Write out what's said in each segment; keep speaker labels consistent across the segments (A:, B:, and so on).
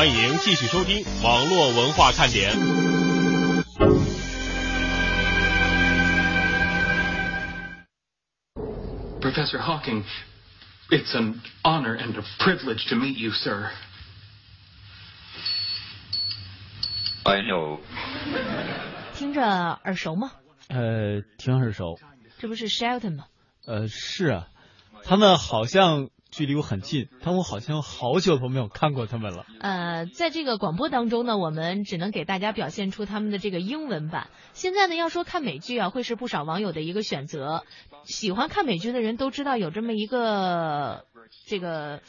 A: 欢迎继续收听网络文化看点。
B: Professor Hawking, it's an honor and a privilege to meet you, sir.
C: I know.
D: 听着耳熟吗？
E: 呃，挺耳熟。
D: 这不是 Shelton 吗？
E: 呃，是啊，他们好像距离我很近，但我好像好久都没有看过他们了。
D: 呃，在这个广播当中呢，我们只能给大家表现出他们的这个英文版。现在呢，要说看美剧啊，会是不少网友的一个选择。喜欢看美剧的人都知道有这么一个这个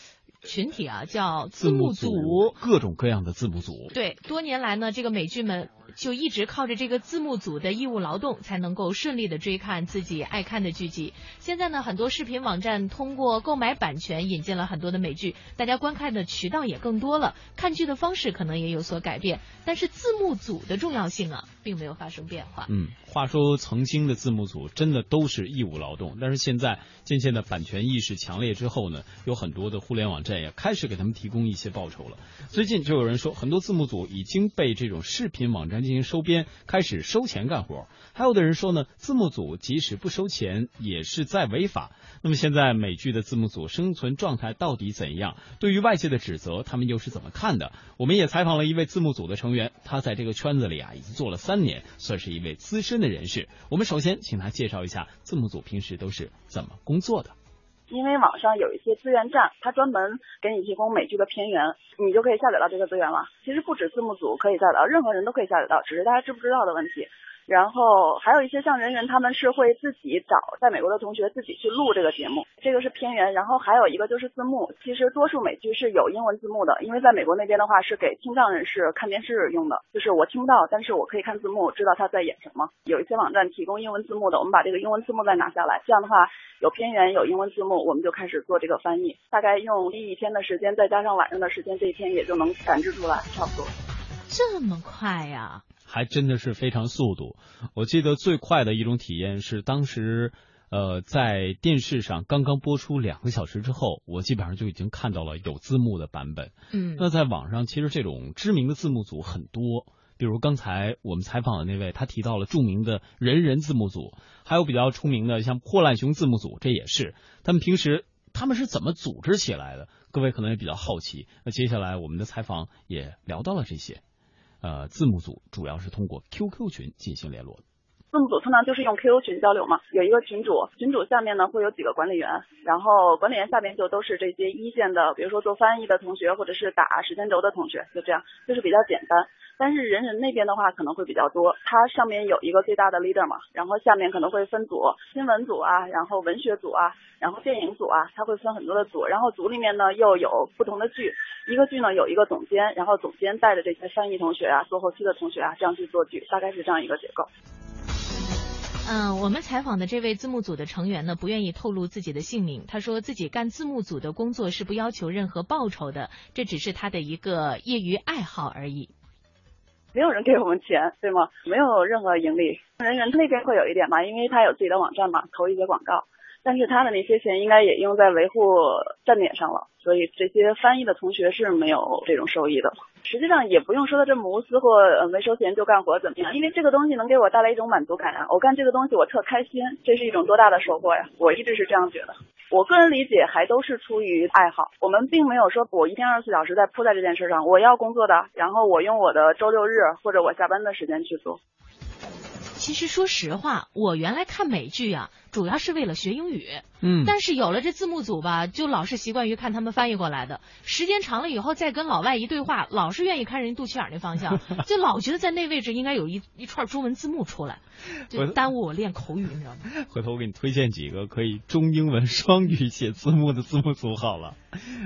D: 群体啊，叫字幕组，
E: 各种各样的字幕组。
D: 对，多年来呢，这个美剧们。就一直靠着这个字幕组的义务劳动，才能够顺利的追看自己爱看的剧集。现在呢，很多视频网站通过购买版权引进了很多的美剧，大家观看的渠道也更多了，看剧的方式可能也有所改变。但是字幕组的重要性啊，并没有发生变化。
E: 嗯，话说曾经的字幕组真的都是义务劳动，但是现在渐渐的版权意识强烈之后呢，有很多的互联网站也开始给他们提供一些报酬了。最近就有人说，很多字幕组已经被这种视频网站。进行收编，开始收钱干活。还有的人说呢，字幕组即使不收钱，也是在违法。那么现在美剧的字幕组生存状态到底怎样？对于外界的指责，他们又是怎么看的？我们也采访了一位字幕组的成员，他在这个圈子里啊，已经做了三年，算是一位资深的人士。我们首先请他介绍一下字幕组平时都是怎么工作的。
F: 因为网上有一些资源站，它专门给你提供美剧的片源，你就可以下载到这个资源了。其实不止字幕组可以下载到，任何人都可以下载到，只是大家知不知道的问题。然后还有一些像人人，他们是会自己找在美国的同学自己去录这个节目，这个是片源。然后还有一个就是字幕，其实多数美剧是有英文字幕的，因为在美国那边的话是给听障人士看电视用的，就是我听不到，但是我可以看字幕，知道他在演什么。有一些网站提供英文字幕的，我们把这个英文字幕再拿下来，这样的话有片源有英文字幕，我们就开始做这个翻译，大概用一天的时间，再加上晚上的时间，这一天也就能感知出来，差不多。
D: 这么快呀？
E: 还真的是非常速度。我记得最快的一种体验是当时，呃，在电视上刚刚播出两个小时之后，我基本上就已经看到了有字幕的版本。
D: 嗯，
E: 那在网上其实这种知名的字幕组很多，比如刚才我们采访的那位，他提到了著名的人人字幕组，还有比较出名的像破烂熊字幕组，这也是他们平时他们是怎么组织起来的？各位可能也比较好奇。那接下来我们的采访也聊到了这些。呃，字幕组主要是通过 QQ 群进行联络。
F: 字幕组通常就是用 QQ 群交流嘛，有一个群主，群主下面呢会有几个管理员，然后管理员下面就都是这些一线的，比如说做翻译的同学，或者是打时间轴的同学，就这样，就是比较简单。但是人人那边的话可能会比较多，它上面有一个最大的 leader 嘛，然后下面可能会分组，新闻组啊，然后文学组啊，然后电影组啊，它会分很多的组，然后组里面呢又有不同的剧，一个剧呢有一个总监，然后总监带着这些翻译同学啊，做后期的同学啊，这样去做剧，大概是这样一个结构。
D: 嗯，我们采访的这位字幕组的成员呢，不愿意透露自己的姓名，他说自己干字幕组的工作是不要求任何报酬的，这只是他的一个业余爱好而已。
F: 没有人给我们钱，对吗？没有任何盈利。人人那边会有一点嘛，因为他有自己的网站嘛，投一些广告。但是他的那些钱应该也用在维护站点上了，所以这些翻译的同学是没有这种收益的。实际上也不用说的这么无私或没收钱就干活怎么样，因为这个东西能给我带来一种满足感啊！我干这个东西我特开心，这是一种多大的收获呀！我一直是这样觉得。我个人理解还都是出于爱好，我们并没有说我一天二十四小时在扑在这件事上，我要工作的，然后我用我的周六日或者我下班的时间去做。
D: 其实说实话，我原来看美剧啊，主要是为了学英语。
E: 嗯，
D: 但是有了这字幕组吧，就老是习惯于看他们翻译过来的。时间长了以后，再跟老外一对话，老是愿意看人肚脐眼那方向，就老觉得在那位置应该有一一串中文字幕出来，就耽误我练口语，你知道吗？
E: 回头我给你推荐几个可以中英文双语写字幕的字幕组好了。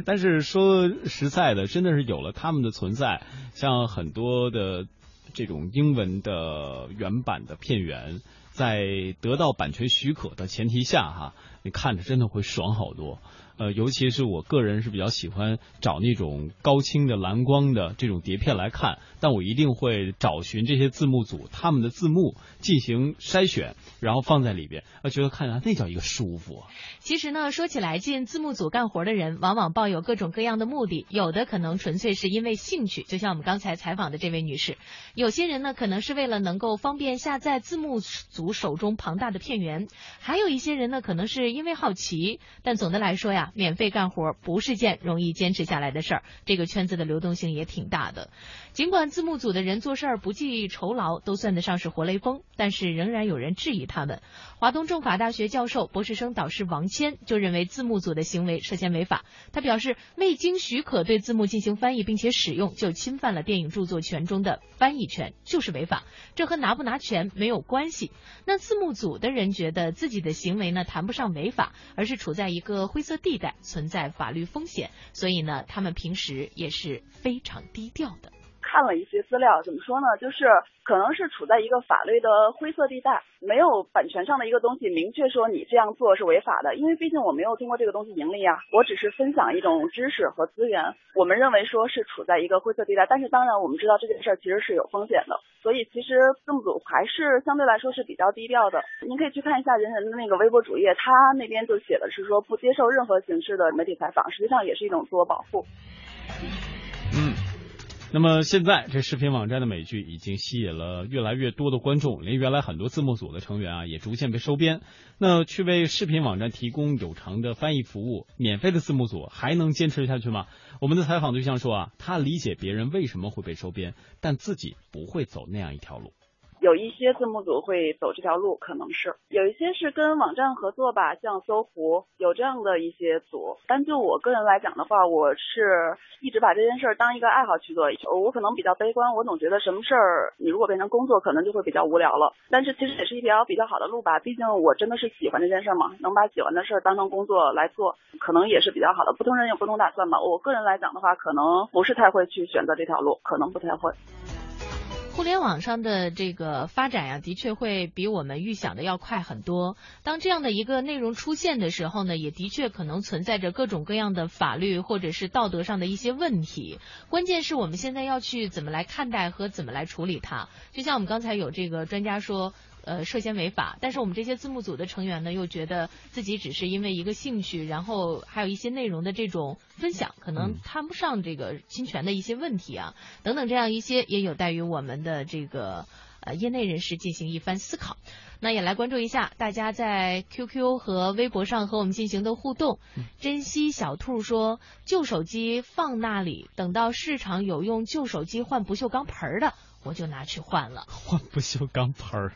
E: 但是说实在的，真的是有了他们的存在，像很多的。这种英文的原版的片源，在得到版权许可的前提下，哈，你看着真的会爽好多。呃，尤其是我个人是比较喜欢找那种高清的蓝光的这种碟片来看，但我一定会找寻这些字幕组他们的字幕进行筛选，然后放在里边，啊，觉得看起来那叫一个舒服。
D: 其实呢，说起来进字幕组干活的人，往往抱有各种各样的目的，有的可能纯粹是因为兴趣，就像我们刚才采访的这位女士；有些人呢，可能是为了能够方便下载字幕组手中庞大的片源；还有一些人呢，可能是因为好奇。但总的来说呀，免费干活不是件容易坚持下来的事儿，这个圈子的流动性也挺大的。尽管字幕组的人做事儿不计酬劳，都算得上是活雷锋，但是仍然有人质疑他们。华东政法大学教授、博士生导师王谦就认为字幕组的行为涉嫌违法。他表示，未经许可对字幕进行翻译并且使用，就侵犯了电影著作权中的翻译权，就是违法。这和拿不拿权没有关系。那字幕组的人觉得自己的行为呢，谈不上违法，而是处在一个灰色地带，存在法律风险，所以呢，他们平时也是非常低调的。
F: 看了一些资料，怎么说呢？就是可能是处在一个法律的灰色地带，没有版权上的一个东西明确说你这样做是违法的。因为毕竟我没有通过这个东西盈利啊，我只是分享一种知识和资源。我们认为说是处在一个灰色地带，但是当然我们知道这件事儿其实是有风险的，所以其实字幕组还是相对来说是比较低调的。您可以去看一下人人的那个微博主页，他那边就写的是说不接受任何形式的媒体采访，实际上也是一种自我保护。
E: 那么现在这视频网站的美剧已经吸引了越来越多的观众，连原来很多字幕组的成员啊也逐渐被收编。那去为视频网站提供有偿的翻译服务，免费的字幕组还能坚持下去吗？我们的采访对象说啊，他理解别人为什么会被收编，但自己不会走那样一条路。
F: 有一些字幕组会走这条路，可能是有一些是跟网站合作吧，像搜狐有这样的一些组。但就我个人来讲的话，我是一直把这件事儿当一个爱好去做。我可能比较悲观，我总觉得什么事儿你如果变成工作，可能就会比较无聊了。但是其实也是一条比较好的路吧，毕竟我真的是喜欢这件事儿嘛，能把喜欢的事儿当成工作来做，可能也是比较好的。不同人有不同打算吧。我个人来讲的话，可能不是太会去选择这条路，可能不太会。
D: 互联网上的这个发展呀，的确会比我们预想的要快很多。当这样的一个内容出现的时候呢，也的确可能存在着各种各样的法律或者是道德上的一些问题。关键是我们现在要去怎么来看待和怎么来处理它。就像我们刚才有这个专家说。呃，涉嫌违法，但是我们这些字幕组的成员呢，又觉得自己只是因为一个兴趣，然后还有一些内容的这种分享，可能谈不上这个侵权的一些问题啊，等等这样一些，也有待于我们的这个呃业内人士进行一番思考。那也来关注一下大家在 QQ 和微博上和我们进行的互动。珍惜小兔说，旧手机放那里，等到市场有用旧手机换不锈钢盆儿的，我就拿去换了。
E: 换不锈钢盆儿。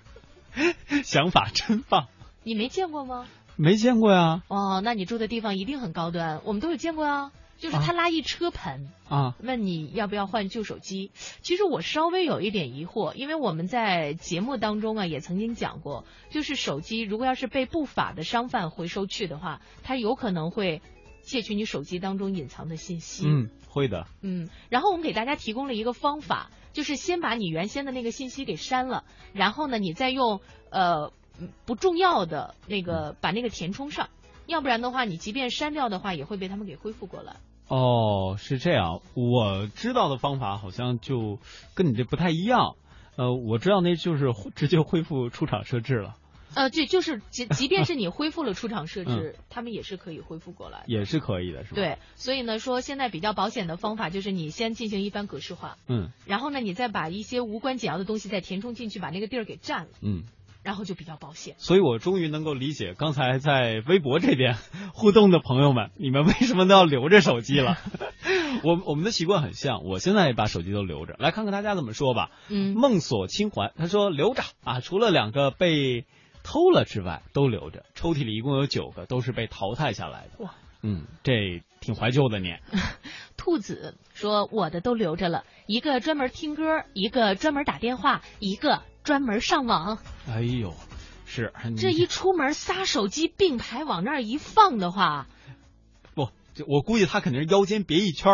E: 想法真棒！
D: 你没见过吗？
E: 没见过呀。
D: 哦，那你住的地方一定很高端，我们都有见过啊。就是他拉一车盆
E: 啊，
D: 问你要不要换旧手机。其实我稍微有一点疑惑，因为我们在节目当中啊也曾经讲过，就是手机如果要是被不法的商贩回收去的话，他有可能会窃取你手机当中隐藏的信息。
E: 嗯，会的。
D: 嗯，然后我们给大家提供了一个方法。就是先把你原先的那个信息给删了，然后呢，你再用呃不重要的那个把那个填充上，要不然的话，你即便删掉的话，也会被他们给恢复过来。
E: 哦，是这样，我知道的方法好像就跟你这不太一样。呃，我知道那就是直接恢复出厂设置了。
D: 呃，对就是即即便是你恢复了出厂设 置，他们也是可以恢复过来，
E: 也是可以的，是吧？
D: 对，所以呢，说现在比较保险的方法就是你先进行一番格式化，
E: 嗯，
D: 然后呢，你再把一些无关紧要的东西再填充进去，把那个地儿给占了，
E: 嗯，
D: 然后就比较保险。
E: 所以我终于能够理解刚才在微博这边 互动的朋友们，你们为什么都要留着手机了？我我们的习惯很像，我现在也把手机都留着，来看看大家怎么说吧。
D: 嗯，
E: 梦锁清环，他说留着啊，除了两个被。偷了之外都留着，抽屉里一共有九个，都是被淘汰下来的。
D: 哇，
E: 嗯，这挺怀旧的你。
D: 兔子说我的都留着了，一个专门听歌，一个专门打电话，一个专门上网。
E: 哎呦，是
D: 这一出门仨手机并排往那儿一放的话，
E: 不，我估计他肯定是腰间别一圈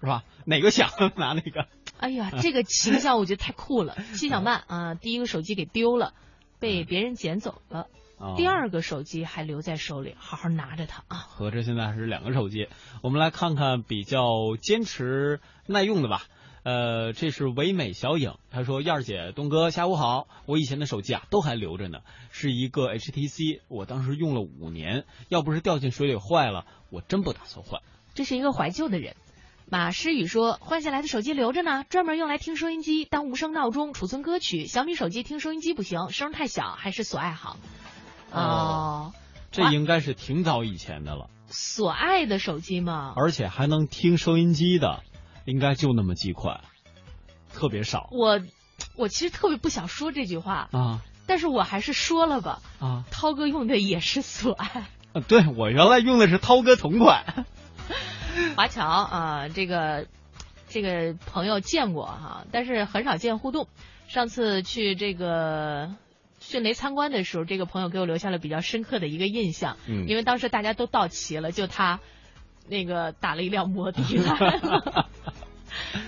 E: 是吧？哪个响 拿哪个。
D: 哎呀，这个形象我觉得太酷了。七小曼 啊，第一个手机给丢了。被别人捡走了，
E: 哦
D: 第二个手机还留在手里，好好拿着它啊。
E: 合着现在是两个手机。我们来看看比较坚持耐用的吧。呃，这是唯美小影，她说：“燕儿姐、东哥，下午好。我以前的手机啊都还留着呢，是一个 HTC，我当时用了五年，要不是掉进水里坏了，我真不打算换。
D: 这是一个怀旧的人。马诗雨说，换下来的手机留着呢，专门用来听收音机，当无声闹钟，储存歌曲。小米手机听收音机不行，声太小，还是索爱好。哦，
E: 这应该是挺早以前的了，
D: 索爱的手机吗？
E: 而且还能听收音机的，应该就那么几款，特别少
D: 我，我其实特别不想说这句话，
E: 啊
D: 但是我还是说了吧。
E: 啊！
D: 涛哥用的也是索爱。
E: 啊对我原来用的是涛哥同款。
D: 华侨啊，这个这个朋友见过哈、但是很少见互动。上次去这个迅雷参观的时候，这个朋友给我留下了比较深刻的一个印象，
E: 嗯
D: 因为当时大家都到齐了，就他那个打了一辆 摩的来了。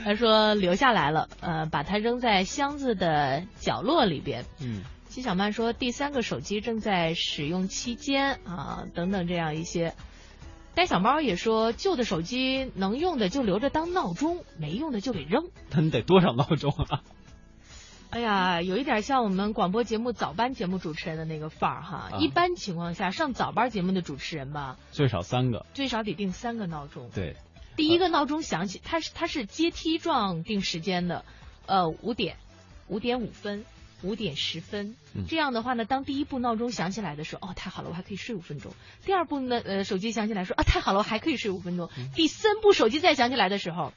D: 他说留下来了，呃，把它扔在箱子的角落里边。
E: 嗯
D: 金小曼说，第三个手机正在使用期间啊，等等这样一些。呆小猫也说，旧的手机能用的就留着当闹钟，没用的就给扔。
E: 那你得多少闹钟啊？
D: 哎呀，有一点像我们广播节目早班节目主持人的那个范儿哈。
E: 啊
D: 一般情况下，上早班节目的主持人吧，
E: 最少三个。
D: 最少得定三个闹钟。
E: 对，
D: 第一个闹钟响起，它是它是阶梯状定时间的，呃，五点、五点五分、五点十分。
E: 嗯
D: 这样的话呢，当第一步闹钟响起来的时候，哦，太好了，我还可以睡五分钟。第二步呢，呃，手机响起来说，啊，太好了，我还可以睡五分钟。
E: 嗯
D: 第三步手机再响起来的时候，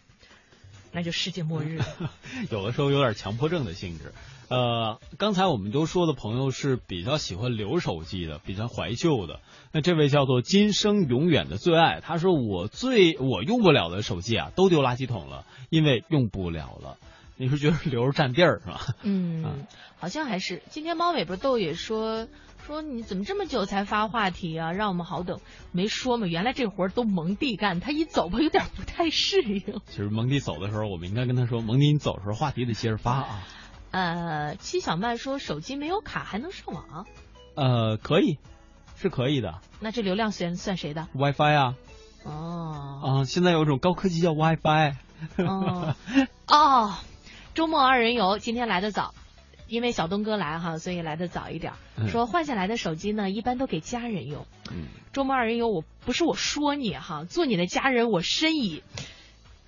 D: 那就世界末日了。
E: 有的时候有点强迫症的性质。呃，刚才我们都说的朋友是比较喜欢留手机的，比较怀旧的。那这位叫做今生永远的最爱，他说我最我用不了的手机啊，都丢垃圾桶了，因为用不了了。你是觉得留着占地儿是吧？
D: 嗯
E: 嗯，
D: 好像还是今天猫尾巴豆也说说你怎么这么久才发话题啊？让我们好等。没说嘛，原来这活儿都蒙蒂干，他一走吧有点不太适应。
E: 其实蒙蒂走的时候，我们应该跟他说，蒙蒂你走的时候话题得接着发啊。
D: 呃，七小曼说手机没有卡还能上网，
E: 呃，可以，是可以的
D: 那这流量算算谁的
E: ？，WiFi 啊
D: 哦
E: 啊，现在有一种高科技叫 WiFi。
D: 哦 哦，周末二人游今天来的早。因为小东哥来哈，所以来的早一点说换下来的手机呢，一般都给家人用。
E: 嗯，
D: 周末二人游，我不是我说你哈，做你的家人我深以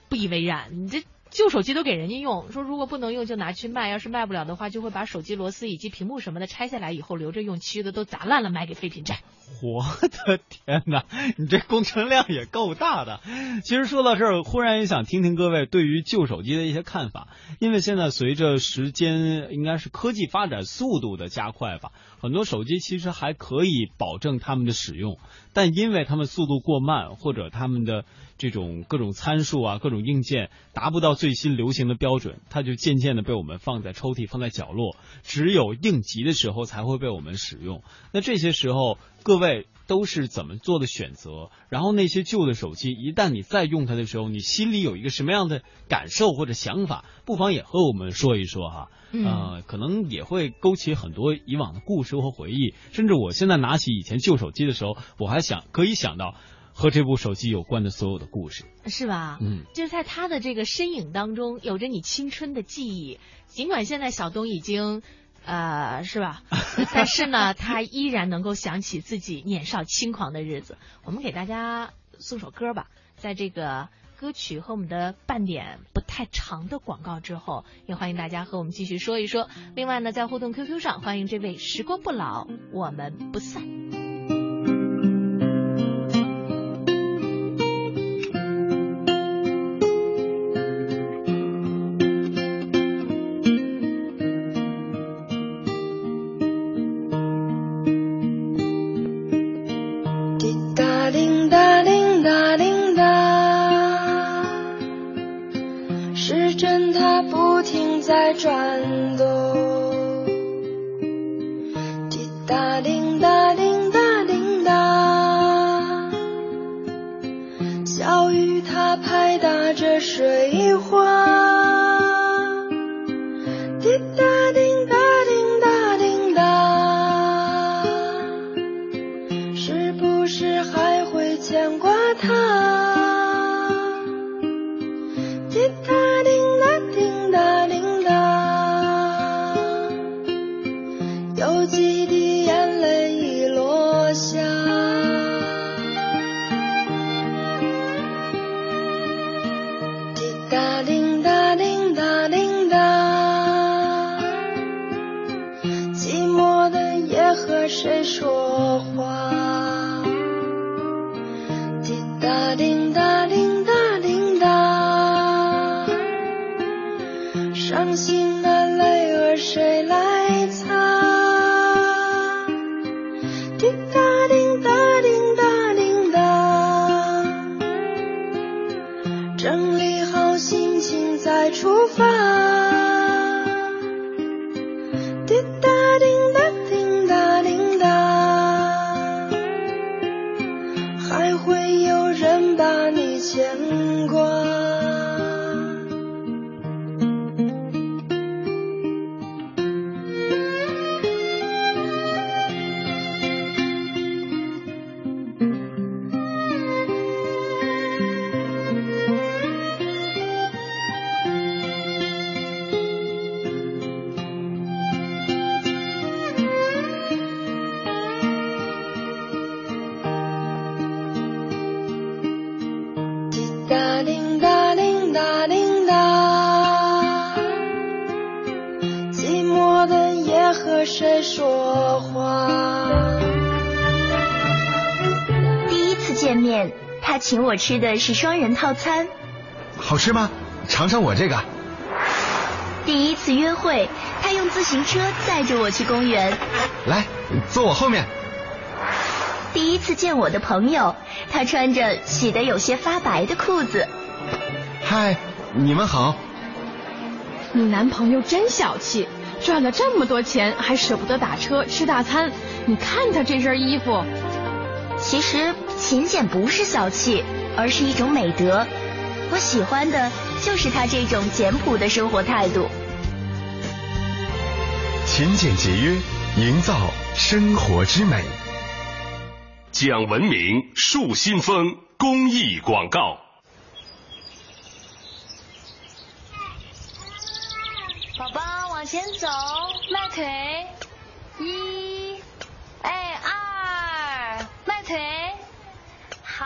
D: 不以为然。你这旧手机都给人家用，说如果不能用就拿去卖，要是卖不了的话，就会把手机螺丝以及屏幕什么的拆下来以后留着用，其余的都砸烂了卖给废品站。
E: 我的天哪，你这工程量也够大的。其实说到这儿，忽然也想听听各位对于旧手机的一些看法，因为现在随着时间应该是科技发展速度的加快吧，很多手机其实还可以保证他们的使用，但因为他们速度过慢，或者他们的这种各种参数啊、各种硬件达不到最新流行的标准，它就渐渐的被我们放在抽屉、放在角落，只有应急的时候才会被我们使用。那这些时候，各位都是怎么做的选择？然后那些旧的手机，一旦你再用它的时候，你心里有一个什么样的感受或者想法？不妨也和我们说一说哈。
D: 嗯
E: 呃，可能也会勾起很多以往的故事和回忆。甚至我现在拿起以前旧手机的时候，我还想可以想到和这部手机有关的所有的故事。
D: 是吧？
E: 嗯，
D: 就是在他的这个身影当中，有着你青春的记忆。尽管现在小东已经，呃，是吧？但是呢，他依然能够想起自己年少轻狂的日子。我们给大家送首歌吧，在这个歌曲和我们的半点不太长的广告之后，也欢迎大家和我们继续说一说。另外呢，在互动 QQ 上，欢迎这位时光不老，我们不散。
G: 我吃的是双人套餐。
H: 好吃吗？尝尝我这个。
G: 第一次约会，他用自行车载着我去公园。
H: 来，坐我后面。
G: 第一次见我的朋友，他穿着洗得有些发白的裤子。
H: 嗨，你们好。
I: 你男朋友真小气，赚了这么多钱还舍不得打车吃大餐。你看他这身衣服。
G: 其实勤俭不是小气，而是一种美德。我喜欢的就是他这种简朴的生活态度。
H: 勤俭节约，营造生活之美。
A: 讲文明树新风公益广告。
J: 宝宝往前走，迈腿，一，哎二，迈腿，好。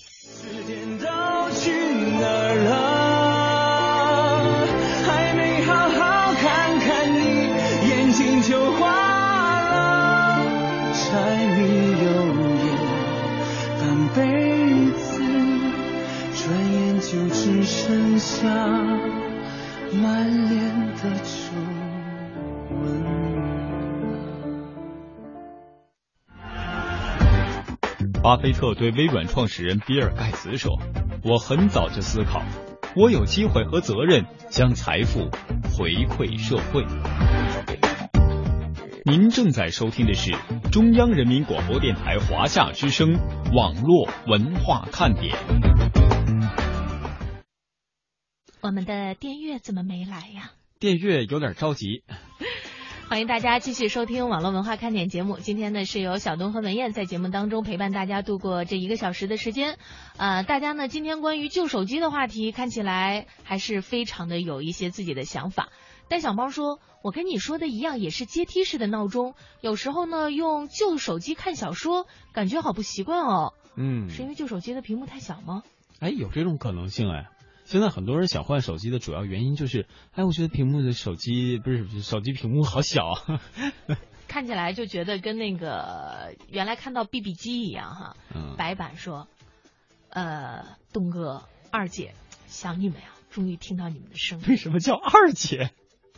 K: 柴米油盐半辈子，转眼就只剩下满脸的皱纹。
E: 巴菲特对微软创始人比尔盖茨说：“我很早就思考，我有机会和责任将财富回馈社会。”您正在收听的是中央人民广播电台华夏之声网络文化看点。
D: 我们的电乐怎么没来呀？
E: 电乐有点着急。
D: 欢迎大家继续收听网络文化看点节目。今天呢，是由小东和文燕在节目当中陪伴大家度过这一个小时的时间。呃，大家呢，今天关于旧手机的话题，看起来还是非常的有一些自己的想法。但小猫说：“我跟你说的一样，也是阶梯式的闹钟。有时候呢，用旧手机看小说，感觉好不习惯哦。
E: 嗯，
D: 是因为旧手机的屏幕太小吗？
E: 哎，有这种可能性哎。现在很多人想换手机的主要原因就是，哎，我觉得屏幕的手机不是手机屏幕好小，
D: 看起来就觉得跟那个原来看到 BB 机一样哈。
E: 嗯。
D: 白板说：“呃，东哥、二姐，想你们呀，终于听到你们的声音。”
E: 为什么叫二姐？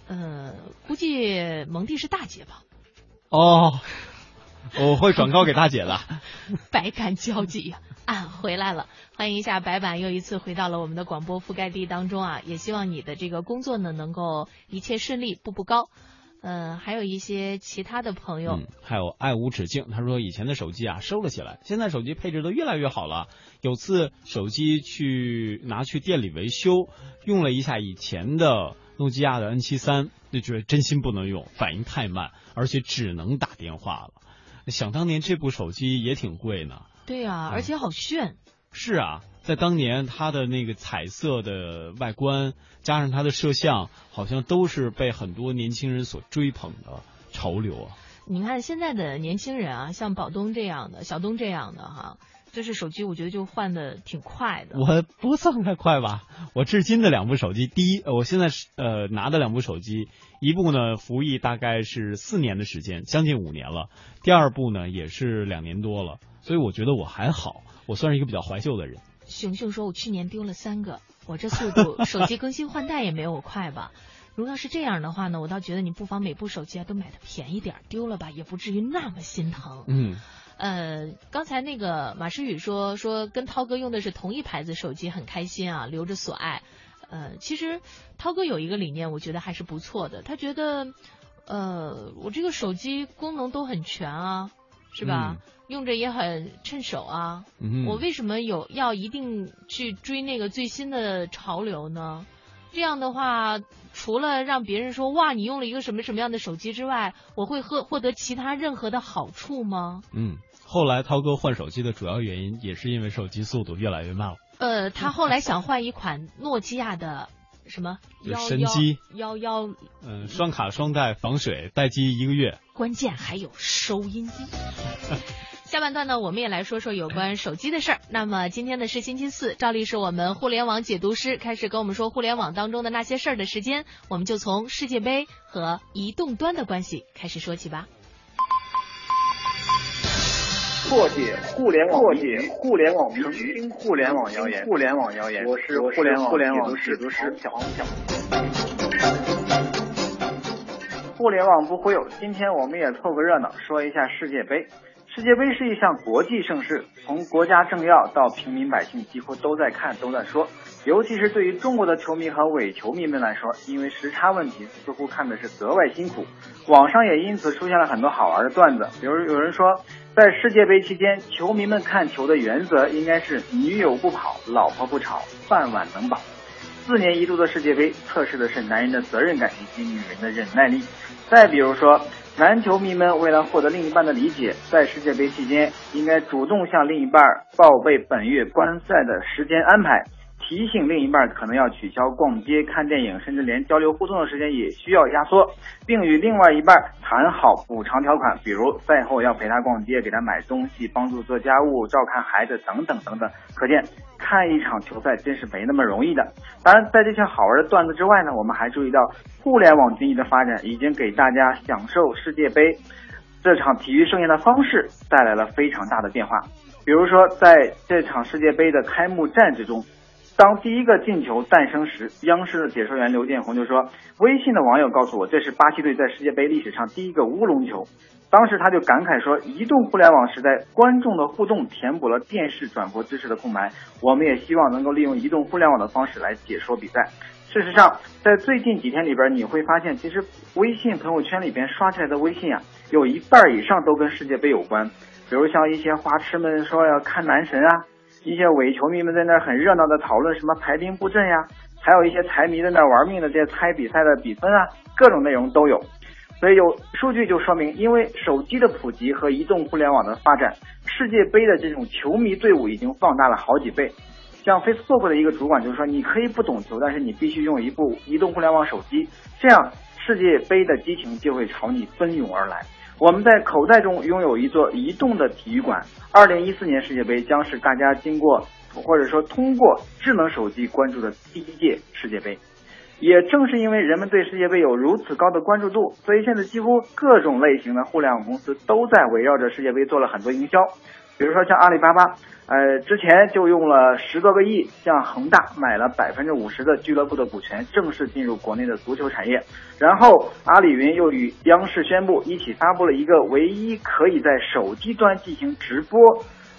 D: 呃，估计蒙蒂是大姐吧。
E: 哦，我会转告给大姐的。
D: 百感交集呀。啊，回来了！欢迎一下白板，又一次回到了我们的广播覆盖地当中啊！也希望你的这个工作呢，能够一切顺利，步步高。嗯，还有一些其他的朋友，
E: 嗯，还有爱无止境，他说以前的手机啊收了起来，现在手机配置都越来越好了。有次手机去拿去店里维修，用了一下以前的诺基亚的 N 七三，就觉得真心不能用，反应太慢，而且只能打电话了。想当年这部手机也挺贵呢。
D: 对呀、而且好炫。
E: 是啊，在当年它的那个彩色的外观，加上它的摄像，好像都是被很多年轻人所追捧的潮流啊。
D: 你看现在的年轻人啊，像宝东这样的、小东这样的哈，就是手机，我觉得就换的挺快的。
E: 我不算太快吧，我至今的两部手机，第一，呃我现在是呃拿的两部手机，一部呢服役大概是四年的时间，将近五年了；第二部呢也是两年多了，所以我觉得我还好，我算是一个比较怀旧的人。
D: 熊熊说：“我去年丢了三个，我这速度手机更新换代也没有我快吧？如果要是这样的话呢，我倒觉得你不妨每部手机啊都买的便宜点，丢了吧也不至于那么心疼。
E: 嗯，
D: 呃，刚才那个马诗雨说说跟涛哥用的是同一牌子手机，很开心啊，留着所爱。呃，其实涛哥有一个理念，我觉得还是不错的。他觉得，呃，我这个手机功能都很全啊，是吧？用着也很趁手啊。
E: 嗯
D: 我为什么有要一定去追那个最新的潮流呢？这样的话，除了让别人说哇你用了一个什么什么样的手机之外，我会获获得其他任何的好处吗？
E: 嗯，后来涛哥换手机的主要原因也是因为手机速度越来越慢了。
D: 呃，他后来想换一款诺基亚的什么
E: 神机
D: 幺幺，
E: 嗯，双卡双待防水，待机一个月。
D: 关键还有收音机。下半段呢，我们也来说说有关手机的事儿。那么今天呢是星期四，照例是我们互联网解读师开始跟我们说互联网当中的那些事儿的时间，我们就从世界杯和移动端的关系开始说起吧。
L: 破解互联网破解互联网迷局，互联网谣言，互联网谣言。我是互联网互联网解读师小黄小。互联网不忽悠，今天我们也凑个热闹，说一下世界杯。世界杯是一项国际盛事，从国家政要到平民百姓，几乎都在看，都在说。尤其是对于中国的球迷和伪球迷们来说，因为时差问题，似乎看的是格外辛苦。网上也因此出现了很多好玩的段子，比如有人说，在世界杯期间，球迷们看球的原则应该是女友不跑，老婆不吵，饭碗能饱。四年一度的世界杯测试的是男人的责任感以及女人的忍耐力。再比如说，男球迷们为了获得另一半的理解，在世界杯期间应该主动向另一半报备本月观赛的时间安排，提醒另一半可能要取消逛街、看电影，甚至连交流互动的时间也需要压缩，并与另外一半谈好补偿条款，比如赛后要陪他逛街、给他买东西、帮助做家务、照看孩子等等等等。可见，看一场球赛真是没那么容易的。当然，在这些好玩的段子之外呢，我们还注意到互联网经济的发展已经给大家享受世界杯这场体育盛宴的方式带来了非常大的变化。比如说，在这场世界杯的开幕战之中，当第一个进球诞生时，央视的解说员刘建宏就说：“微信的网友告诉我，这是巴西队在世界杯历史上第一个乌龙球。”当时他就感慨说：“移动互联网时代，观众的互动填补了电视转播知识的空白。我们也希望能够利用移动互联网的方式来解说比赛。”事实上，在最近几天里边，你会发现，其实微信朋友圈里边刷起来的微信啊，有一半以上都跟世界杯有关。比如像一些花痴们说要看男神啊，一些伪球迷们在那很热闹的讨论什么排兵布阵呀，还有一些财迷在那玩命的这些猜比赛的比分啊，各种内容都有。所以有数据就说明，因为手机的普及和移动互联网的发展，世界杯的这种球迷队伍已经放大了好几倍。像 Facebook 的一个主管就说，你可以不懂球，但是你必须用一部移动互联网手机，这样世界杯的激情就会朝你奔涌而来。我们在口袋中拥有一座移动的体育馆。二零一四年世界杯将是大家经过或者说通过智能手机关注的第一届世界杯。也正是因为人们对世界杯有如此高的关注度，所以现在几乎各种类型的互联网公司都在围绕着世界杯做了很多营销。比如说像阿里巴巴，呃，之前就用了十多个亿向恒大买了百分之五十的俱乐部的股权，正式进入国内的足球产业。然后阿里云又与央视宣布，一起发布了一个唯一可以在手机端进行直播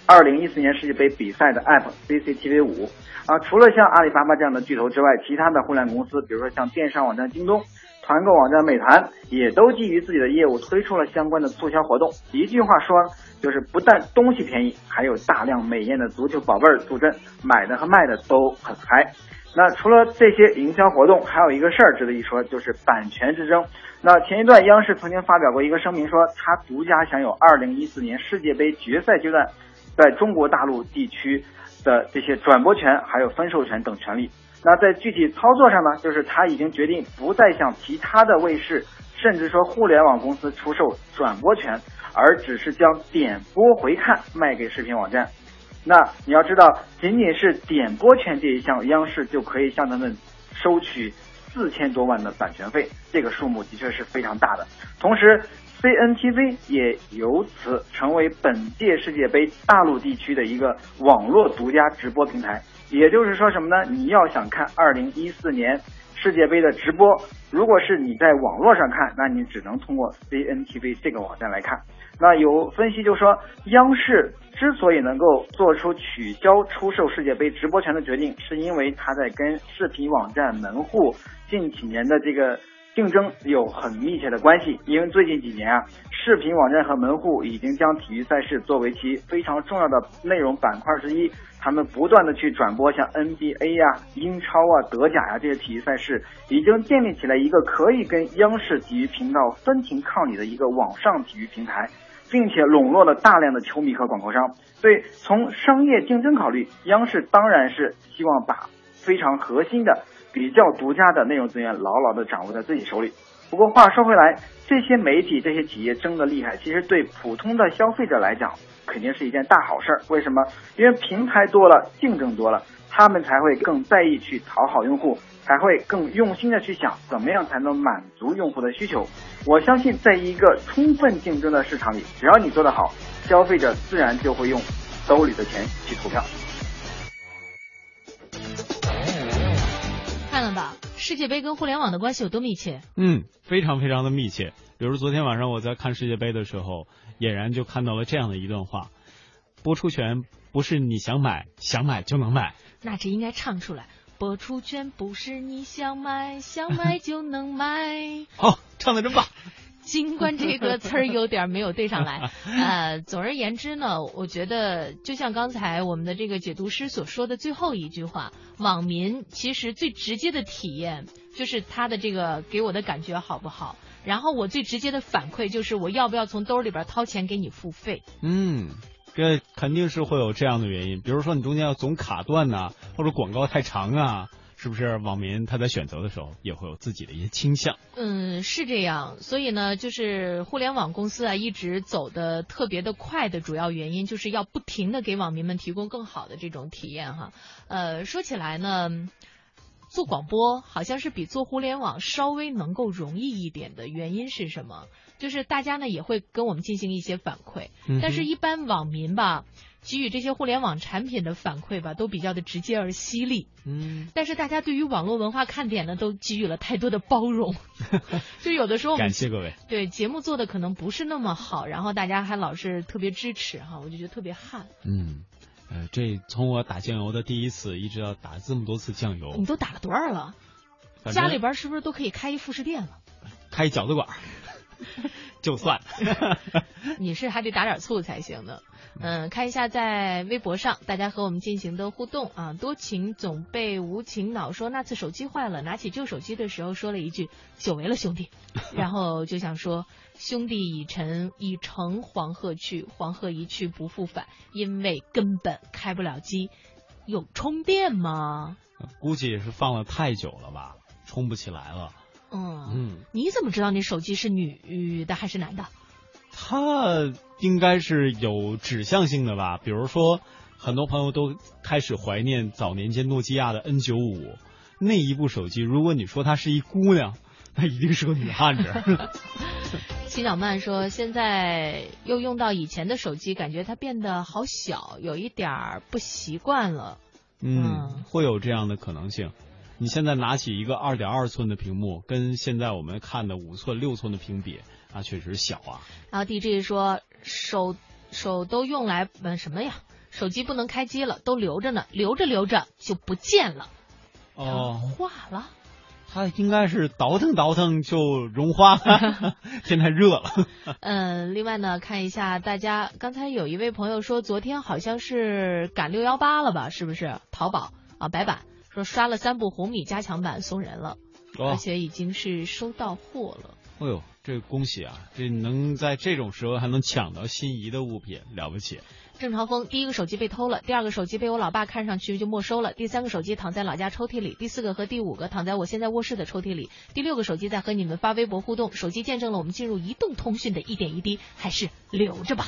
L: 二零一四年世界杯比赛的 App CCTV 五。啊，除了像阿里巴巴这样的巨头之外，其他的互联网公司，比如说像电商网站京东，团购网站美团也都基于自己的业务推出了相关的促销活动。一句话说，就是不但东西便宜，还有大量美艳的足球宝贝儿助阵，买的和卖的都很嗨。那除了这些营销活动，还有一个事儿值得一说，就是版权之争。那前一段央视曾经发表过一个声明，说它独家享有2014年世界杯决赛阶段在中国大陆地区的这些转播权、还有分授权等权利。那在具体操作上呢，就是他已经决定不再向其他的卫视，甚至说互联网公司出售转播权，而只是将点播回看卖给视频网站。那你要知道，仅仅是点播权这一项，央视就可以向他们收取四千多万的版权费，这个数目的确是非常大的。同时，CNTV 也由此成为本届世界杯大陆地区的一个网络独家直播平台。也就是说什么呢？你要想看二零一四年世界杯的直播，如果是你在网络上看，那你只能通过 CNTV 这个网站来看。那有分析就说，央视之所以能够做出取消出售世界杯直播权的决定，是因为它在跟视频网站门户近几年的这个竞争有很密切的关系。因为最近几年啊，视频网站和门户已经将体育赛事作为其非常重要的内容板块之一，他们不断的去转播像 NBA 呀、英超啊、德甲呀这些体育赛事，已经建立起来一个可以跟央视体育频道分庭抗礼的一个网上体育平台。并且笼络了大量的球迷和广告商，所以从商业竞争考虑，央视当然是希望把非常核心的、比较独家的内容资源牢牢的掌握在自己手里。不过话说回来，这些媒体、这些企业争得厉害，其实对普通的消费者来讲，肯定是一件大好事儿。为什么？因为平台多了，竞争多了，他们才会更在意去讨好用户。才会更用心的去想，怎么样才能满足用户的需求。我相信，在一个充分竞争的市场里，只要你做得好，消费者自然就会用兜里的钱去投票。
D: 世界杯跟互联网的关系有多密切？
E: 嗯，非常非常的密切。比如昨天晚上我在看世界杯的时候，俨然就看到了这样的一段话：播出权不是你想买想买就能买。
D: 那这应该唱出来。播出权不是你想买想买 就能买。
E: 好，唱的真棒。
D: 尽管这个词儿有点没有对上来，呃，总而言之呢，我觉得就像刚才我们的这个解读师所说的最后一句话，网民其实最直接的体验就是他的这个给我的感觉好不好，然后我最直接的反馈就是我要不要从兜里边掏钱给你付费。
E: 嗯。这肯定是会有这样的原因，比如说你中间要总卡断呐，或者广告太长啊，是不是？网民他在选择的时候也会有自己的一些倾向。
D: 嗯，是这样。所以呢，就是互联网公司啊，一直走的特别的快的主要原因，就是要不停的给网民们提供更好的这种体验哈。呃，说起来呢，做广播好像是比做互联网稍微能够容易一点的原因是什么？就是大家呢也会跟我们进行一些反馈，但是一般网民吧给予这些互联网产品的反馈吧都比较的直接而犀利，
E: 嗯，
D: 但是大家对于网络文化看点呢都给予了太多的包容，就有的时候
E: 感谢各位，
D: 对节目做的可能不是那么好，然后大家还老是特别支持哈，我就觉得特别汗。
E: 嗯，呃，这从我打酱油的第一次一直到打这么多次酱油，
D: 你都打了多少了？家里边是不是都可以开一副食店了？
E: 开一饺子馆。就算，
D: 你是还得打点醋才行的。嗯，看一下在微博上大家和我们进行的互动啊。多情总被无情恼说那次手机坏了，拿起旧手机的时候说了一句“久违了兄弟”，然后就想说兄弟已乘已乘黄鹤去，黄鹤一去不复返，因为根本开不了机。有充电吗？
E: 估计也是放了太久了吧，充不起来了。
D: 嗯
E: 嗯，
D: 你怎么知道你手机是女的还是男的？
E: 他应该是有指向性的吧。比如说，很多朋友都开始怀念早年间诺基亚的 N 九五那一部手机。如果你说她是一姑娘，那一定是个女汉子。
D: 齐小曼说，现在又用到以前的手机，感觉它变得好小，有一点儿不习惯了。
E: 嗯，会有这样的可能性。你现在拿起一个二点二寸的屏幕，跟现在我们看的五寸、六寸的屏比，那确实小啊。
D: 然后 DJ 说手手都用来嗯什么呀？手机不能开机了，都留着呢，留着留着就不见了。
E: 哦，
D: 化了。
E: 它应该是倒腾倒腾就融化了，天太热了。
D: 嗯，另外呢，看一下大家刚才有一位朋友说，昨天好像是赶六幺八了吧？是不是？淘宝啊，白板说刷了三部红米加强版送人了，
E: 哦
D: 而且已经是收到货了。
E: 哎呦，这恭喜啊！这能在这种时候还能抢到心仪的物品，了不起。
D: 郑朝峰第一个手机被偷了，第二个手机被我老爸看上去就没收了，第三个手机躺在老家抽屉里，第四个和第五个躺在我现在卧室的抽屉里，第六个手机在和你们发微博互动，手机见证了我们进入移动通讯的一点一滴，还是留着吧。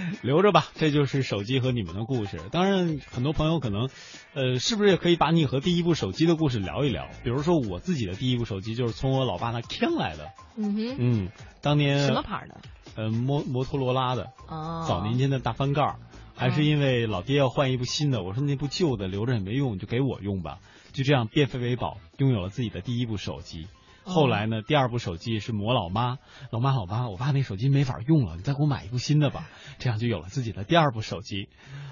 E: 留着吧，这就是手机和你们的故事。当然，很多朋友可能，呃，是不是也可以把你和第一部手机的故事聊一聊？比如说我自己的第一部手机就是从我老爸那抢来的，
D: 嗯哼，
E: 嗯，当年
D: 什么牌的？
E: 呃，摩摩托罗拉的，
D: 哦，
E: 早年间的大翻盖，还是因为老爹要换一部新的，我说那部旧的留着也没用，就给我用吧。就这样变废为宝，拥有了自己的第一部手机。后来呢，第二部手机是磨老妈，老妈老妈，我爸那手机没法用了，你再给我买一部新的吧。这样就有了自己的第二部手机。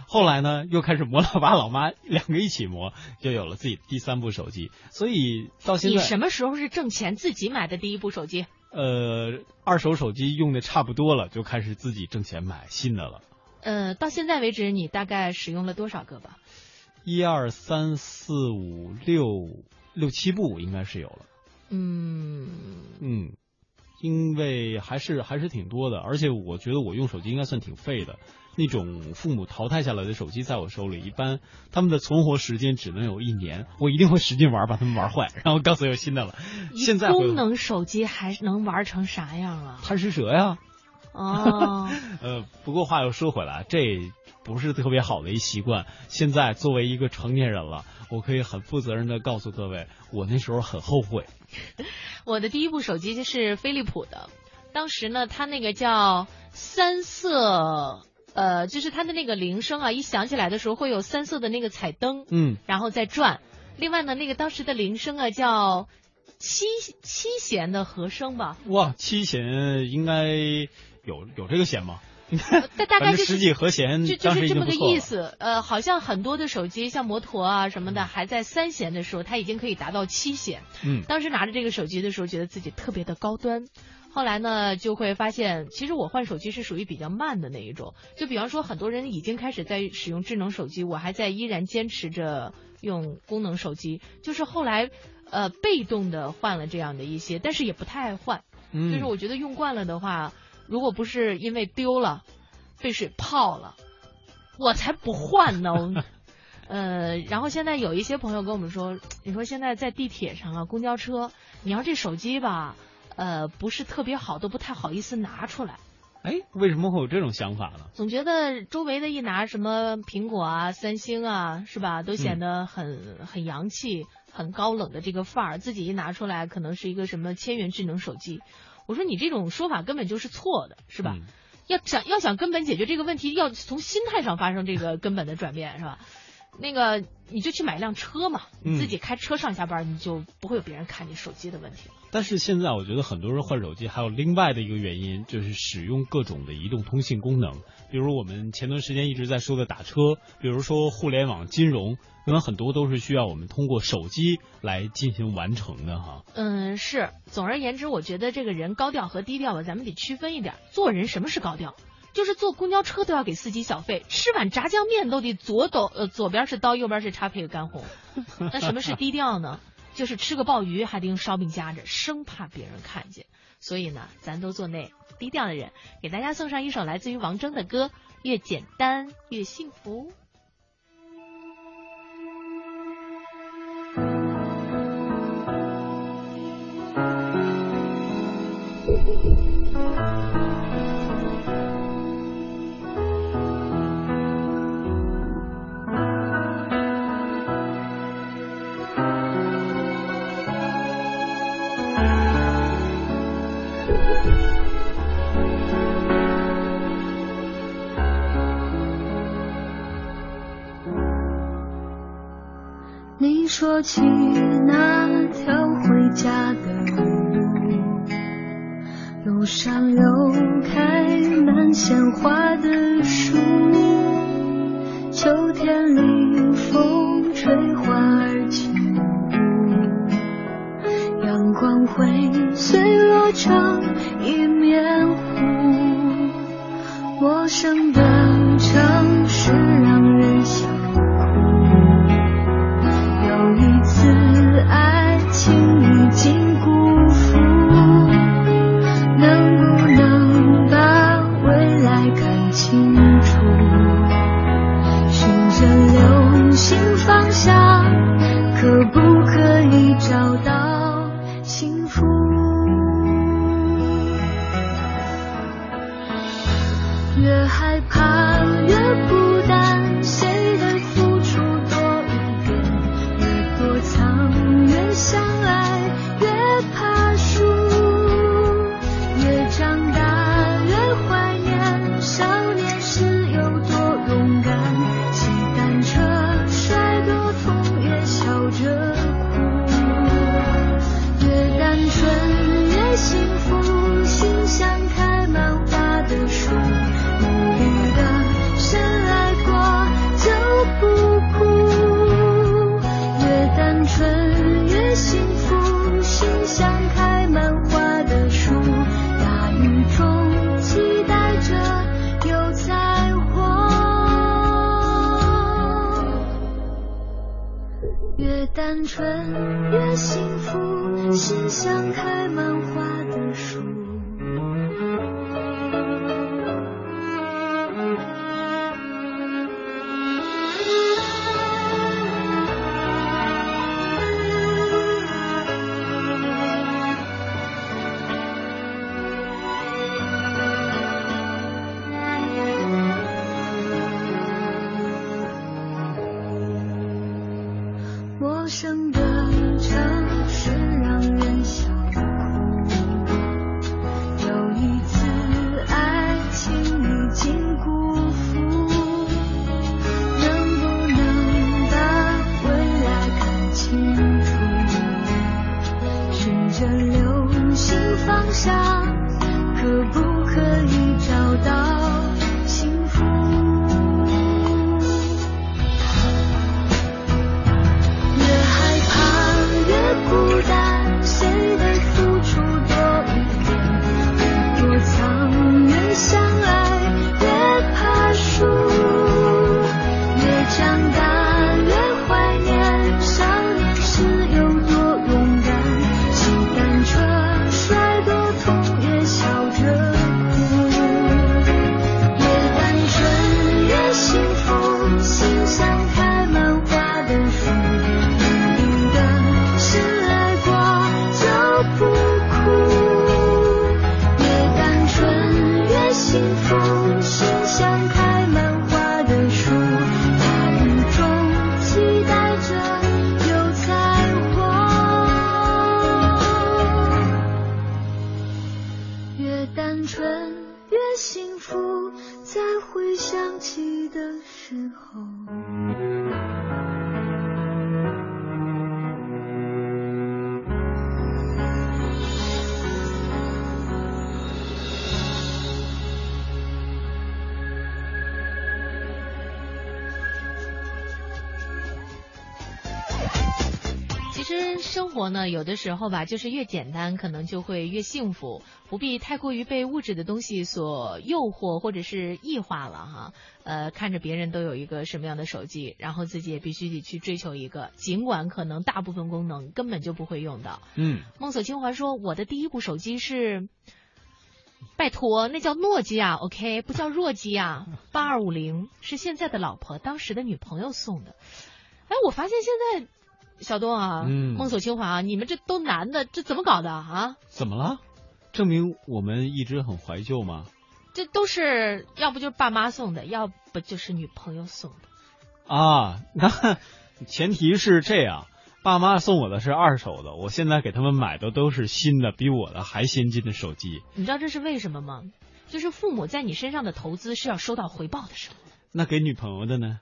E: 后来呢，又开始磨老爸老妈，两个一起磨，就有了自己第三部手机。所以到现在，
D: 你什么时候是挣钱自己买的第一部手机？
E: 呃，二手手机用的差不多了，就开始自己挣钱买新的了。
D: 呃，到现在为止，你大概使用了多少个吧？
E: 一二三四五六六七部应该是有了。
D: 嗯
E: 嗯，因为还是还是挺多的，而且我觉得我用手机应该算挺废的。那种父母淘汰下来的手机在我手里，一般他们的存活时间只能有一年，我一定会使劲玩，把他们玩坏，然后告诉有新的了。现在
D: 功能手机还能玩成啥样啊？
E: 贪吃蛇呀。
D: 哦，
E: 呃，不过话又说回来，这不是特别好的一习惯。现在作为一个成年人了，我可以很负责任的告诉各位，我那时候很后悔。
D: 我的第一部手机就是飞利浦的，当时呢，它那个叫三色，呃，就是它的那个铃声啊，一响起来的时候会有三色的那个彩灯，
E: 嗯，
D: 然后再转。另外呢，那个当时的铃声啊叫七七弦的和声吧，
E: 哇，七弦应该有有这个弦吗？
D: 大大概就是
E: 十几和弦，
D: 就就是这么个意思。呃，好像很多的手机，像摩托啊什么的，还在三弦的时候，它已经可以达到七弦。
E: 嗯，
D: 当时拿着这个手机的时候，觉得自己特别的高端。后来呢，就会发现，其实我换手机是属于比较慢的那一种。就比方说，很多人已经开始在使用智能手机，我还在依然坚持着用功能手机。就是后来，呃，被动的换了这样的一些，但是也不太爱换。
E: 嗯，
D: 就是我觉得用惯了的话。如果不是因为丢了，被水泡了，我才不换呢。呃，然后现在有一些朋友跟我们说，你说现在在地铁上啊、公交车，你要这手机吧，呃，不是特别好，都不太好意思拿出来。
E: 哎，为什么会有这种想法呢？
D: 总觉得周围的一拿什么苹果啊、三星啊，是吧，都显得很、嗯、很洋气、很高冷的这个范儿，自己一拿出来，可能是一个什么千元智能手机。我说你这种说法根本就是错的，是吧？
E: 嗯、
D: 要想要想根本解决这个问题，要从心态上发生这个根本的转变，是吧？那个你就去买辆车嘛，
E: 嗯、
D: 你自己开车上下班，你就不会有别人看你手机的问题了。
E: 但是现在我觉得很多人换手机还有另外的一个原因，就是使用各种的移动通信功能，比如我们前段时间一直在说的打车，比如说互联网金融。可能很多都是需要我们通过手机来进行完成的哈。
D: 嗯，是。总而言之，我觉得这个人高调和低调吧，咱们得区分一点。做人什么是高调？就是坐公交车都要给司机小费，吃碗炸酱面都得左抖呃左边是刀，右边是叉配个干红。那什么是低调呢？就是吃个鲍鱼还得用烧饼夹着，生怕别人看见。所以呢，咱都做那低调的人。给大家送上一首来自于王铮的歌，《越简单越幸福》。
M: 说起那条回家的路路上有开满鲜花的树秋天里风吹花儿轻舞阳光会
D: 随落照活呢，有的时候吧，就是越简单，可能就会越幸福，不必太过于被物质的东西所诱惑或者是异化了哈。呃，看着别人都有一个什么样的手机，然后自己也必须得去追求一个，尽管可能大部分功能根本就不会用到。
E: 嗯，
D: 梦锁清华说：“我的第一部手机是，拜托，那叫诺基亚，OK，不叫弱基亚，八二五零是现在的老婆当时的女朋友送的。哎，我发现现在小东啊，
E: 嗯
D: 梦锁清华啊，你们这都男的，这怎么搞的啊？
E: 怎么了？证明我们一直很怀旧吗？
D: 这都是要不就是爸妈送的，要不就是女朋友送的。
E: 啊，那前提是这样，爸妈送我的是二手的，我现在给他们买的都是新的，比我的还先进的手机。
D: 你知道这是为什么吗？就是父母在你身上的投资是要收到回报的时候。
E: 那给女朋友的呢？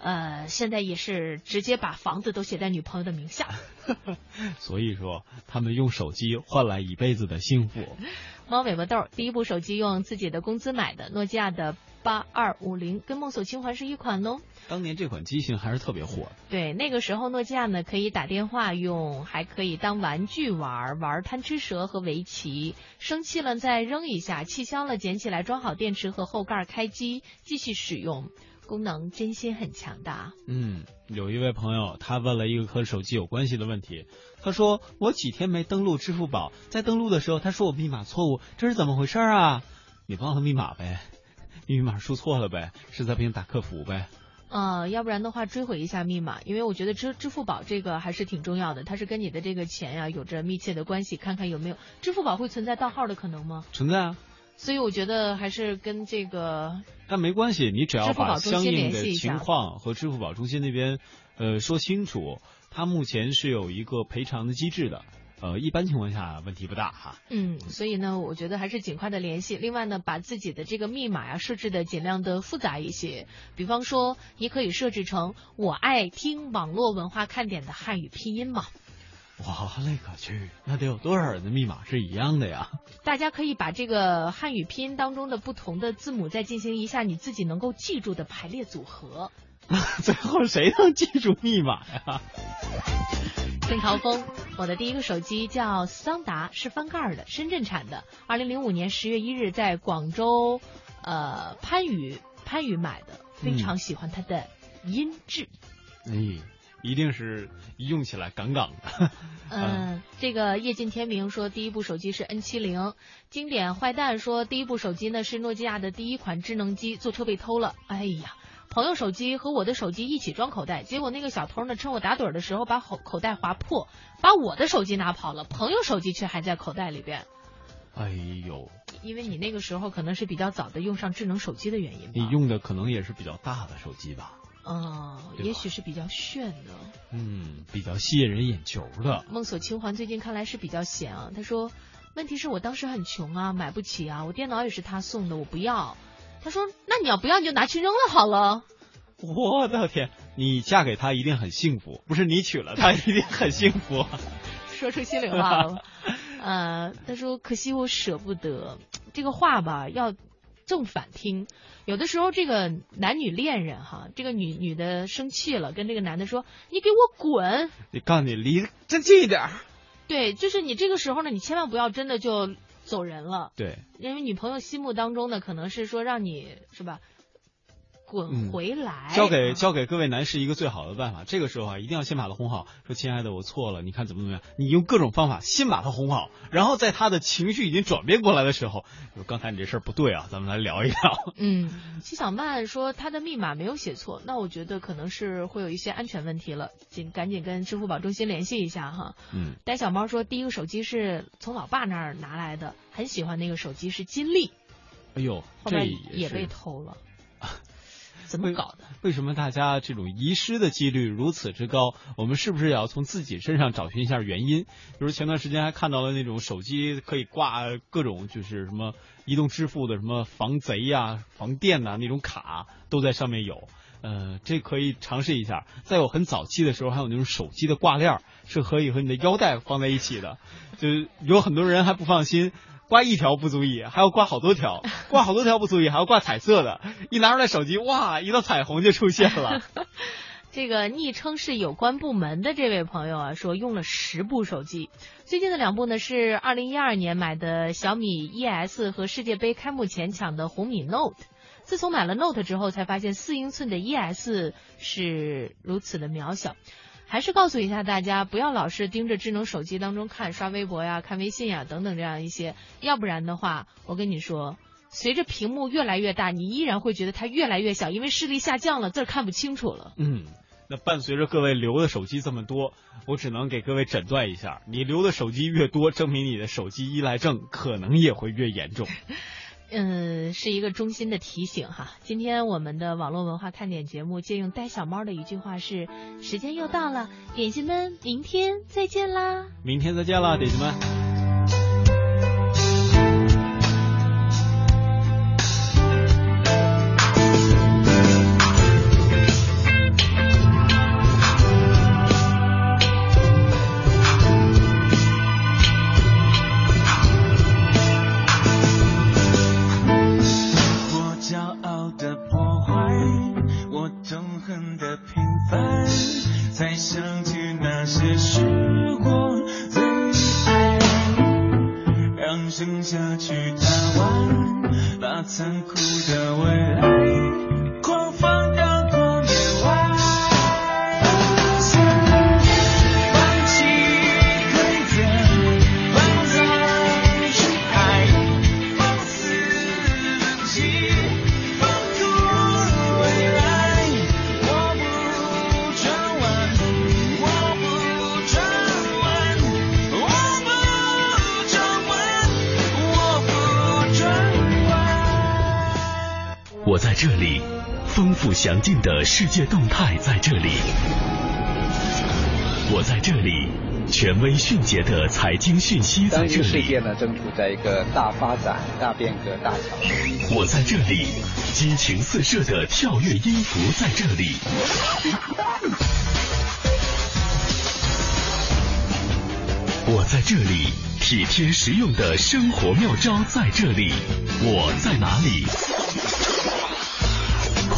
D: 呃，现在也是直接把房子都写在女朋友的名下。
E: 所以说，他们用手机换来一辈子的幸福。
D: 猫尾巴豆第一部手机用自己的工资买的，诺基亚的八二五零，跟梦锁清环是一款哦。
E: 当年这款机型还是特别火的。
D: 对，那个时候诺基亚呢可以打电话用，还可以当玩具玩，玩贪吃蛇和围棋。生气了再扔一下，气消了捡起来装好电池和后盖开机继续使用，功能真心很强大。
E: 嗯，有一位朋友他问了一个和手机有关系的问题，他说我几天没登录支付宝，在登录的时候他说我密码错误，这是怎么回事啊？你忘了密码呗，密码输错了呗，实在不行打客服呗。
D: 呃，要不然的话追回一下密码，因为我觉得支支付宝这个还是挺重要的，它是跟你的这个钱呀、有着密切的关系，看看有没有支付宝会存在盗号的可能吗？
E: 存在啊，
D: 所以我觉得还是跟这个
E: 但没关系，你只要把相应的情况和支付宝中心那边呃说清楚，它目前是有一个赔偿的机制的，呃，一般情况下问题不大哈。
D: 嗯，所以呢，我觉得还是尽快的联系。另外呢，把自己的这个密码呀设置的尽量的复杂一些，比方说，你可以设置成“我爱听网络文化看点”的汉语拼音嘛。
E: 哇嘞个去，那得有多少人的密码是一样的呀？
D: 大家可以把这个汉语拼音当中的不同的字母再进行一下你自己能够记住的排列组合。
E: 最后谁能记住密码呀？
D: 孙朝峰，我的第一个手机叫桑达，是翻盖的，深圳产的。二零零五年十月一日在广州，呃番禺番禺买的，非常喜欢它的音质。
E: 哎，一定是用起来杠杠的。
D: 嗯，这个夜尽天明说第一部手机是 N 七零，经典坏蛋说第一部手机呢是诺基亚的第一款智能机，坐车被偷了，哎呀。朋友手机和我的手机一起装口袋，结果那个小偷呢，趁我打盹的时候把口口袋划破，把我的手机拿跑了，朋友手机却还在口袋里边。
E: 哎呦，
D: 因为你那个时候可能是比较早的用上智能手机的原因吧。
E: 你用的可能也是比较大的手机吧？
D: 哦，也许是比较炫的。
E: 嗯，比较吸引人眼球的。
D: 梦锁清环最近看来是比较闲啊。他说，问题是我当时很穷啊，买不起啊，我电脑也是他送的，我不要。他说：“那你要不要你就拿去扔了好了。”
E: 我的天，你嫁给他一定很幸福，不是你娶了他 一定很幸福。
D: 说出心里话了。呃，他说：“可惜我舍不得。”这个话吧，要正反听。有的时候，这个男女恋人哈，这个女女的生气了，跟这个男的说：“你给我滚！”
E: 你告诉你离真近一点。
D: 对，就是你这个时候呢，你千万不要真的就。走人了，
E: 对，
D: 因为女朋友心目当中呢，可能是说让你是吧。滚回来！
E: 交给交给各位男士一个最好的办法，这个时候啊，一定要先把他哄好，说亲爱的，我错了，你看怎么怎么样？你用各种方法先把他哄好，然后在他的情绪已经转变过来的时候，说刚才你这事儿不对啊，咱们来聊一聊。
D: 嗯，七小曼说他的密码没有写错，那我觉得可能是会有一些安全问题了，紧赶紧跟支付宝中心联系一下哈。
E: 嗯，
D: 呆小猫说第一个手机是从老爸那儿拿来的，很喜欢那个手机是金立。
E: 哎呦，
D: 后面也被偷了。怎么搞的？
E: 为什么大家这种遗失的几率如此之高？我们是不是也要从自己身上找寻一下原因？比如前段时间还看到了那种手机可以挂各种就是什么移动支付的什么防贼呀、防电呐那种卡都在上面有，呃，这可以尝试一下。在我很早期的时候，还有那种手机的挂链是可以和你的腰带放在一起的，就有很多人还不放心。挂一条不足以，还要挂好多条；挂好多条不足以，还要挂彩色的。一拿出来手机，哇，一道彩虹就出现了。
D: 这个昵称是有关部门的这位朋友啊，说用了十部手机，最近的两部呢是二零一二年买的小米 ES 和世界杯开幕前抢的红米 Note。自从买了 Note 之后，才发现四英寸的 ES 是如此的渺小。还是告诉一下大家，不要老是盯着智能手机当中看，刷微博呀、看微信呀等等这样一些，要不然的话，我跟你说，随着屏幕越来越大，你依然会觉得它越来越小，因为视力下降了，字儿看不清楚了。
E: 嗯，那伴随着各位留的手机这么多，我只能给各位诊断一下，你留的手机越多，证明你的手机依赖症可能也会越严重。
D: 嗯，是一个衷心的提醒哈。今天我们的网络文化看点节目借用呆小猫的一句话是：时间又到了，点心们，明天再见啦！
E: 明天再见啦，点心们。
A: 详尽的世界动态在这里，我在这里，权威迅捷的财经讯息在这里。
N: 世界呢正处在一个大发展、大变革、大潮。
A: 我在这里，激情四射的跳跃音符在这里。我在这里，体贴实用的生活妙招在这里。我在哪里？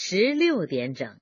O: 十六点整。